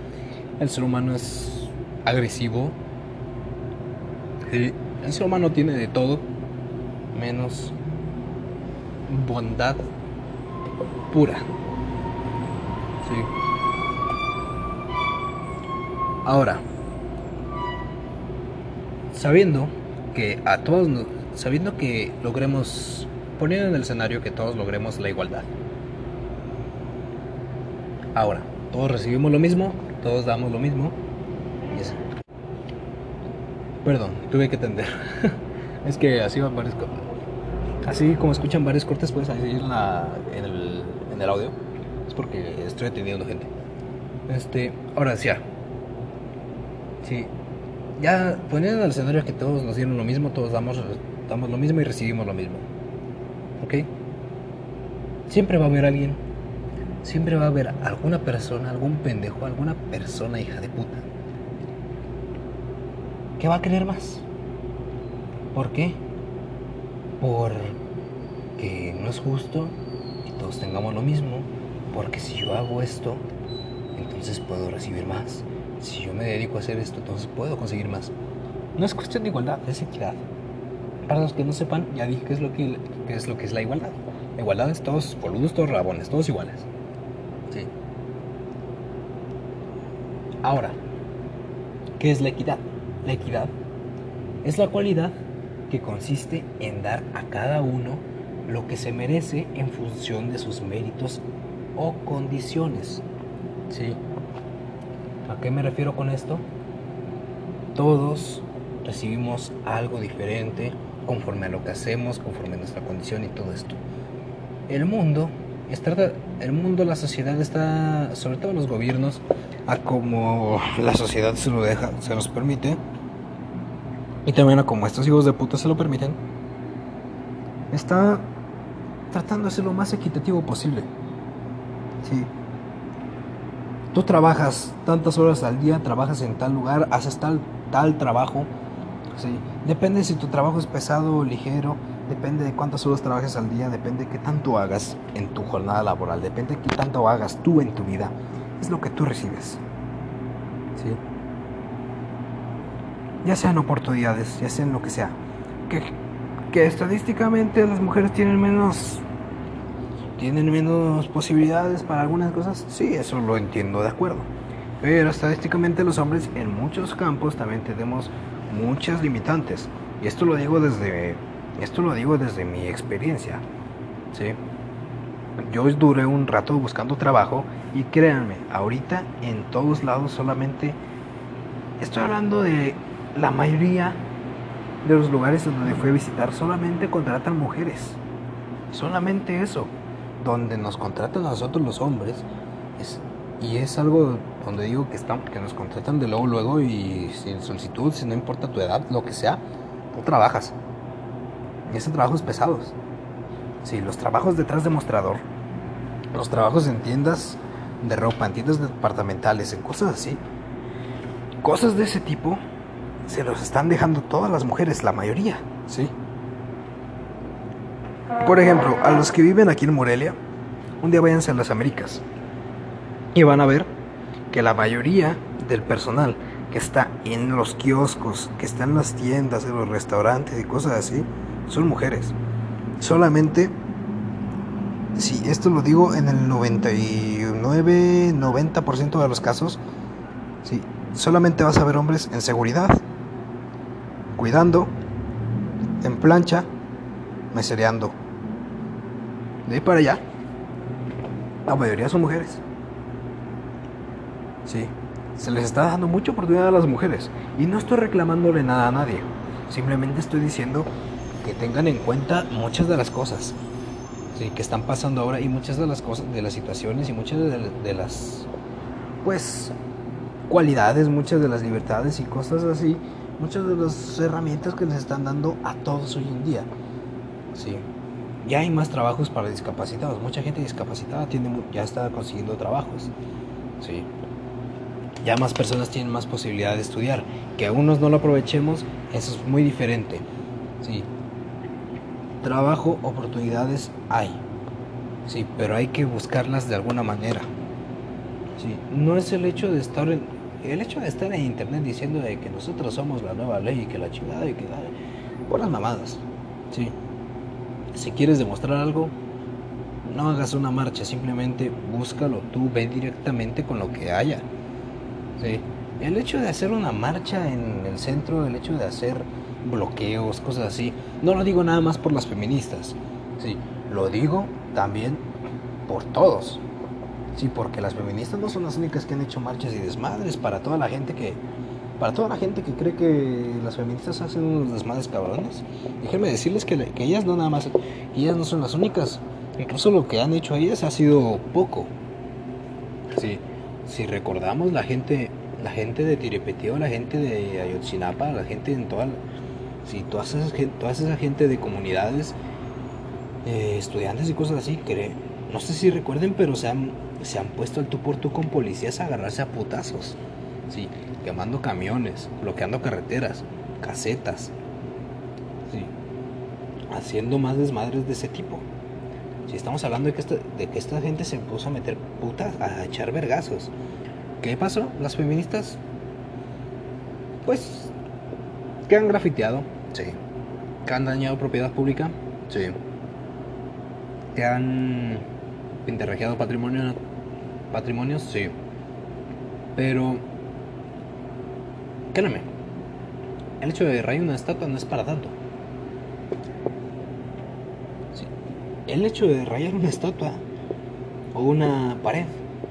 el ser humano es agresivo. El ser humano tiene de todo, menos bondad pura. Sí. Ahora, sabiendo que a todos, sabiendo que logremos, poniendo en el escenario que todos logremos la igualdad. Ahora, todos recibimos lo mismo, todos damos lo mismo. Perdón, tuve que atender. es que así van varios Así como escuchan varios cortes, pues ahí en, la, en, el, en el audio. Es porque estoy atendiendo gente. Este, ahora decía. Sí. Ya poniendo en el escenario que todos nos dieron lo mismo, todos damos, damos lo mismo y recibimos lo mismo. ¿Ok? Siempre va a haber alguien siempre va a haber alguna persona, algún pendejo, alguna persona hija de puta que va a querer más. ¿Por qué? Porque no es justo que todos tengamos lo mismo. Porque si yo hago esto, entonces puedo recibir más. Si yo me dedico a hacer esto, entonces puedo conseguir más. No es cuestión de igualdad, es equidad. Para los que no sepan, ya dije qué es lo que, es, lo que es la igualdad. La igualdad es todos boludos, todos rabones, todos iguales. Sí. Ahora, ¿qué es la equidad? La equidad es la cualidad que consiste en dar a cada uno lo que se merece en función de sus méritos o condiciones. ¿Sí? ¿A qué me refiero con esto? Todos recibimos algo diferente conforme a lo que hacemos, conforme a nuestra condición y todo esto. El mundo el mundo, la sociedad está, sobre todo los gobiernos, a como la sociedad se lo deja, se nos permite, y también a como estos hijos de puta se lo permiten, está tratando de ser lo más equitativo posible. Sí. Tú trabajas tantas horas al día, trabajas en tal lugar, haces tal, tal trabajo. Sí. Depende si tu trabajo es pesado o ligero Depende de cuántas horas trabajes al día, depende de qué tanto hagas en tu jornada laboral, depende de qué tanto hagas tú en tu vida. Es lo que tú recibes. ¿Sí? Ya sean oportunidades, ya sean lo que sea. Que, que estadísticamente las mujeres tienen menos tienen menos posibilidades para algunas cosas, sí, eso lo entiendo de acuerdo. Pero estadísticamente los hombres en muchos campos también tenemos muchas limitantes. Y esto lo digo desde esto lo digo desde mi experiencia. ¿sí? Yo duré un rato buscando trabajo y créanme, ahorita en todos lados solamente estoy hablando de la mayoría de los lugares donde fui a visitar solamente contratan mujeres. Solamente eso. Donde nos contratan a nosotros los hombres y es algo donde digo que, están, que nos contratan de luego luego y sin solicitud, si no importa tu edad, lo que sea, tú trabajas. Y esos trabajos pesados. Sí, los trabajos detrás de mostrador, los trabajos en tiendas de ropa, en tiendas departamentales, en cosas así. Cosas de ese tipo se los están dejando todas las mujeres, la mayoría, ¿sí? Por ejemplo, a los que viven aquí en Morelia, un día váyanse a las Américas y van a ver que la mayoría del personal que está en los kioscos, que está en las tiendas, en los restaurantes y cosas así, son mujeres. Solamente, si esto lo digo en el 99, 90% de los casos, sí, solamente vas a ver hombres en seguridad, cuidando, en plancha, mesereando. De ahí para allá, la mayoría son mujeres. Sí, se les está dando mucha oportunidad a las mujeres. Y no estoy reclamándole nada a nadie. Simplemente estoy diciendo que tengan en cuenta muchas de las cosas que están pasando ahora y muchas de las cosas, de las situaciones y muchas de, las, pues, cualidades, muchas de las libertades y cosas así, muchas de las herramientas que les están dando a todos hoy en día. Sí. Ya hay más trabajos para discapacitados. Mucha gente discapacitada tiene, ya está consiguiendo trabajos. Sí. Ya más personas tienen más posibilidad de estudiar. Que unos no lo aprovechemos, eso es muy diferente. Sí trabajo, oportunidades hay. Sí, pero hay que buscarlas de alguna manera. Sí, no es el hecho de estar en, el hecho de estar en internet diciendo de que nosotros somos la nueva ley y que la chingada y que por las mamadas. Sí. Si quieres demostrar algo, no hagas una marcha, simplemente búscalo tú, ve directamente con lo que haya. Sí. El hecho de hacer una marcha en el centro, el hecho de hacer bloqueos, cosas así, no lo digo nada más por las feministas. Sí, lo digo también por todos. Sí, porque las feministas no son las únicas que han hecho marchas y desmadres para toda la gente que para toda la gente que cree que las feministas hacen unos desmadres cabrones. Déjenme decirles que, que ellas no nada más ellas no son las únicas. Incluso lo que han hecho ellas ha sido poco. Sí, si recordamos la gente la gente de Tirepeteo, la gente de Ayotzinapa, la gente en toda si toda esa, toda esa gente de comunidades eh, estudiantes y cosas así, cree, no sé si recuerden, pero se han, se han puesto al tú por tú con policías a agarrarse a putazos. Sí, quemando camiones, bloqueando carreteras, casetas. Sí, haciendo más desmadres de ese tipo. Si estamos hablando de que, esta, de que esta gente se puso a meter putas, a echar vergazos. ¿Qué pasó? Las feministas, pues, que han grafiteado, sí. Que han dañado propiedad pública, sí ¿Te han interregiado patrimonio, patrimonios? Sí. Pero, créeme, el hecho de rayar una estatua no es para tanto. Sí. El hecho de rayar una estatua o una pared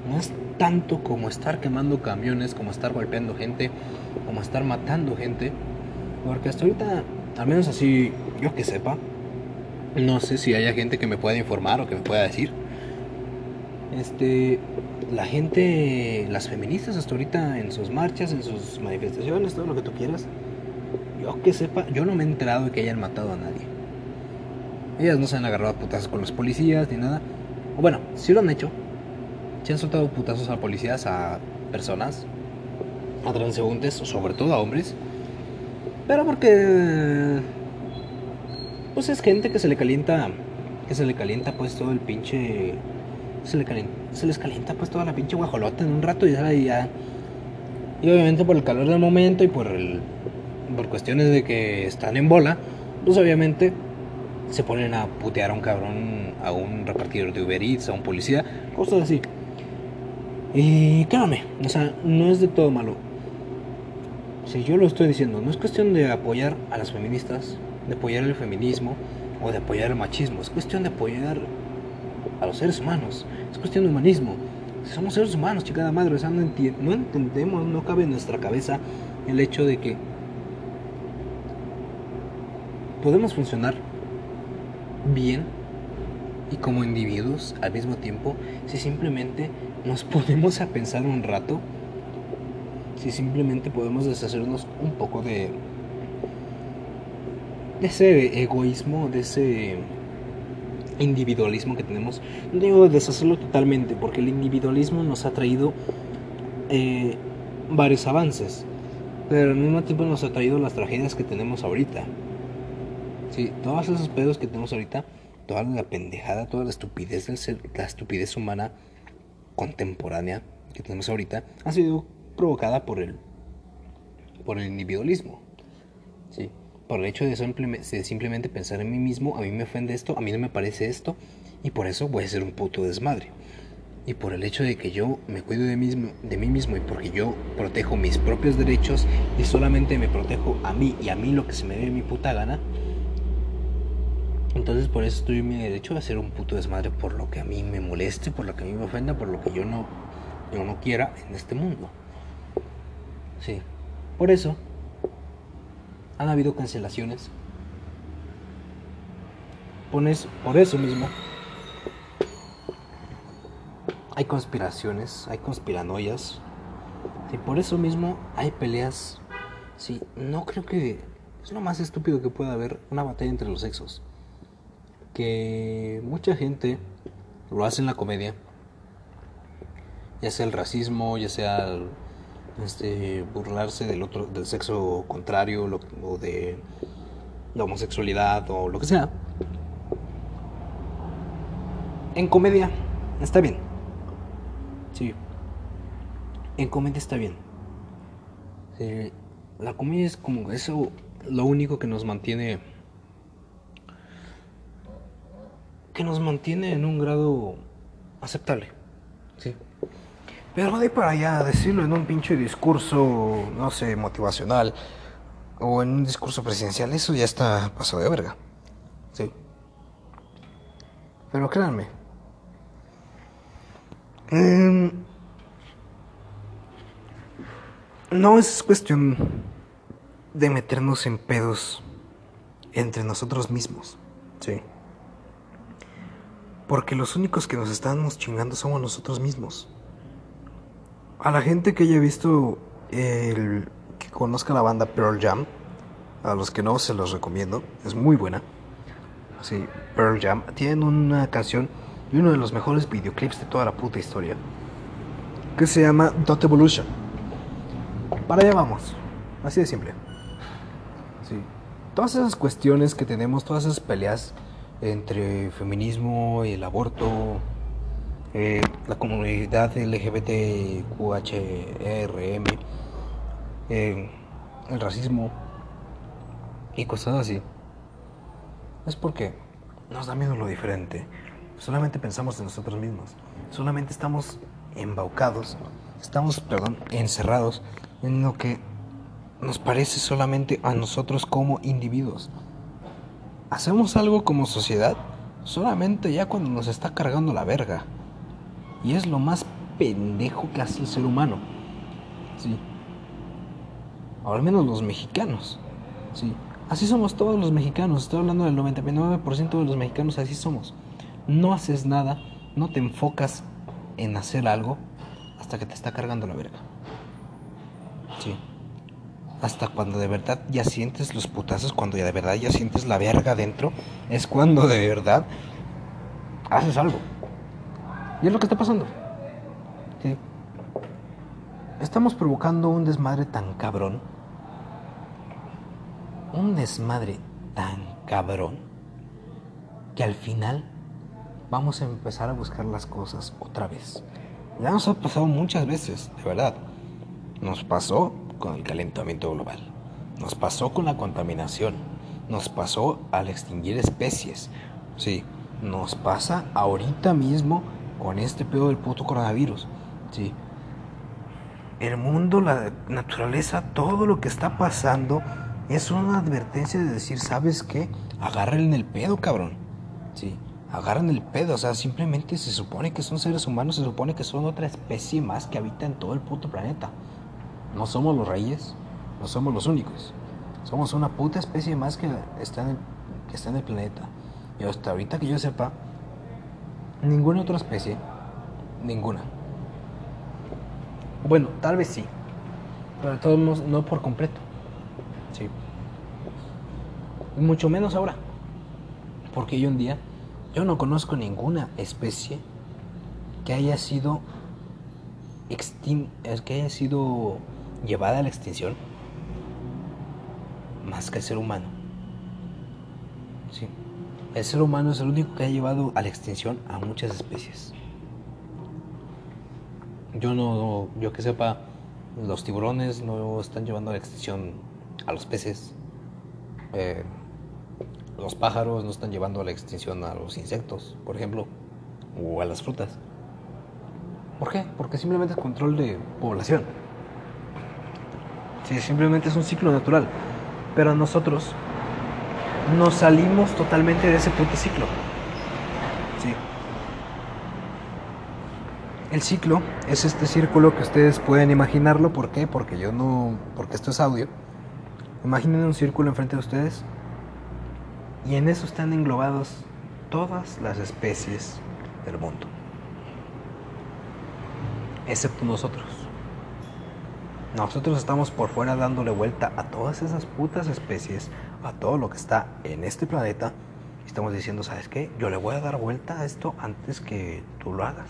no es tanto como estar quemando camiones, como estar golpeando gente, como estar matando gente. Porque hasta ahorita, al menos así yo que sepa, no sé si haya gente que me pueda informar o que me pueda decir. Este, la gente, las feministas hasta ahorita en sus marchas, en sus manifestaciones, todo lo que tú quieras, yo que sepa, yo no me he enterado de que hayan matado a nadie. Ellas no se han agarrado a putazos con los policías ni nada. O bueno, sí lo han hecho. Se han soltado putazos a policías, a personas, a transeúntes, sobre todo a hombres. Pero porque pues es gente que se le calienta, que se le calienta pues todo el pinche, se, les calienta pues toda la pinche guajolota en un rato y ya, y obviamente por el calor del momento y por por cuestiones de que están en bola, pues obviamente se ponen a putear a un cabrón, a un repartidor de Uber Eats, a un policía, cosas así. Y créame, o sea, no es de todo malo. Si yo lo estoy diciendo, no es cuestión de apoyar a las feministas, de apoyar el feminismo o de apoyar el machismo, es cuestión de apoyar a los seres humanos, es cuestión de humanismo. Somos seres humanos, chicada madre, o sea, no, entendemos, no cabe en nuestra cabeza el hecho de que podemos funcionar bien y como individuos al mismo tiempo si simplemente nos ponemos a pensar un rato, si simplemente podemos deshacernos un poco de ese egoísmo, de ese individualismo que tenemos. No digo deshacerlo totalmente, porque el individualismo nos ha traído eh, varios avances, pero al mismo tiempo nos ha traído las tragedias que tenemos ahorita. Sí, todos esos pedos que tenemos ahorita, toda la pendejada, toda la estupidez del ser, la estupidez humana contemporánea que tenemos ahorita, ha sido provocada por el, por el individualismo. Sí por el hecho de, simplemente pensar en mí mismo, a mí me ofende esto, a mí no me parece esto, y por eso voy a ser un puto desmadre. Y por el hecho de que yo me cuido de, mismo, de mí mismo y porque yo protejo mis propios derechos y solamente me protejo a mí y a mí lo que se me dé mi puta gana, entonces por eso estoy en mi derecho a ser un puto desmadre por lo que a mí me moleste, por lo que a mí me ofenda, por lo que yo no, yo no quiera en este mundo. Sí, por eso han habido cancelaciones. Pones, por eso mismo, hay conspiraciones, hay conspiranoias. Y por eso mismo hay peleas. Sí, no creo que es lo más estúpido que pueda haber una batalla entre los sexos. Que mucha gente lo hace en la comedia. Ya sea el racismo, ya sea este, burlarse del otro, del sexo contrario o de la homosexualidad o lo que sea. en comedia está bien. Sí. En comedia está bien. Sí, la comedia es como eso, lo único que nos mantiene. que nos mantiene en un grado aceptable. Sí. Pero de para allá decirlo en un pinche discurso, no sé, motivacional o en un discurso presidencial, eso ya está pasado de verga. Sí. Pero créanme. Em, no es cuestión de meternos en pedos entre nosotros mismos. Sí. Porque los únicos que nos estamos chingando somos nosotros mismos. A la gente que haya visto el que conozca la banda Pearl Jam, a los que no se los recomiendo, es muy buena. Sí, Pearl Jam tienen una canción y uno de los mejores videoclips de toda la puta historia que se llama Dot Evolution. Para allá vamos, así de simple. Sí, todas esas cuestiones que tenemos, todas esas peleas entre feminismo y el aborto, eh, la comunidad LGBTQHRM, eh, el racismo y cosas así. Es porque nos da miedo lo diferente. Solamente pensamos en nosotros mismos. Solamente estamos embaucados, estamos, perdón, encerrados en lo que nos parece solamente a nosotros como individuos hacemos algo como sociedad solamente ya cuando nos está cargando la verga. Y es lo más pendejo que hace el ser humano. Sí. Al menos los mexicanos. Sí. Así somos todos los mexicanos. Estoy hablando del 99% de los mexicanos, así somos. No haces nada, no te enfocas en hacer algo hasta que te está cargando la verga. Sí hasta cuando de verdad ya sientes los putazos, cuando ya de verdad ya sientes la verga dentro, es cuando de verdad haces algo. Y es lo que está pasando. ¿Sí? Estamos provocando un desmadre tan cabrón. Un desmadre tan cabrón. Que al final vamos a empezar a buscar las cosas otra vez. Ya nos ha pasado muchas veces, de verdad. Nos pasó con el calentamiento global. Nos pasó con la contaminación. Nos pasó al extinguir especies. Sí, nos pasa ahorita mismo con este pedo del puto coronavirus. Sí. El mundo, la naturaleza, todo lo que está pasando es una advertencia de decir, ¿sabes qué? Agarren el pedo, cabrón. Sí, agarran el pedo. O sea, simplemente se supone que son seres humanos, se supone que son otra especie más que habita en todo el puto planeta. No somos los reyes, no somos los únicos. Somos una puta especie más que está en que está en el planeta. Y hasta ahorita que yo sepa, ninguna otra especie, ninguna. Bueno, tal vez sí, pero todos modos no por completo. Sí. Mucho menos ahora. Porque yo un día, yo no conozco ninguna especie que haya sido extin que haya sido llevada a la extinción más que el ser humano. Sí. El ser humano es el único que ha llevado a la extinción a muchas especies. Yo no, yo que sepa, los tiburones no están llevando a la extinción a los peces. Eh, los pájaros no están llevando a la extinción a los insectos, por ejemplo, o a las frutas. ¿Por qué? Porque simplemente es control de población. Sí, simplemente es un ciclo natural. Pero nosotros nos salimos totalmente de ese puto ciclo. Sí. El ciclo es este círculo que ustedes pueden imaginarlo. ¿Por qué? Porque yo no. Porque esto es audio. Imaginen un círculo enfrente de ustedes. Y en eso están englobados todas las especies del mundo. Excepto nosotros. Nosotros estamos por fuera dándole vuelta a todas esas putas especies, a todo lo que está en este planeta. Estamos diciendo, ¿sabes qué? Yo le voy a dar vuelta a esto antes que tú lo hagas.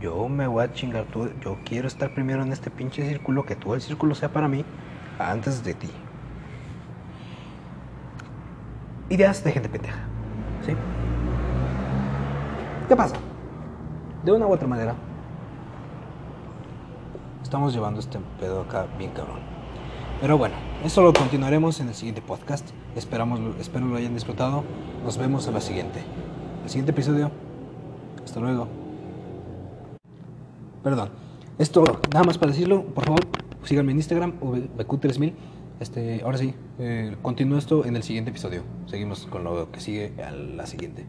Yo me voy a chingar tú. Yo quiero estar primero en este pinche círculo, que todo el círculo sea para mí, antes de ti. Ideas de gente pendeja. ¿Sí? ¿Qué pasa? De una u otra manera, estamos llevando este pedo acá bien cabrón. Pero bueno, eso lo continuaremos en el siguiente podcast. Esperamos, espero lo hayan disfrutado. Nos vemos en la siguiente. El siguiente episodio. Hasta luego. Perdón. Esto, nada más para decirlo, por favor, síganme en Instagram, BQ3000. Este, ahora sí, eh, continúo esto en el siguiente episodio. Seguimos con lo que sigue a la siguiente.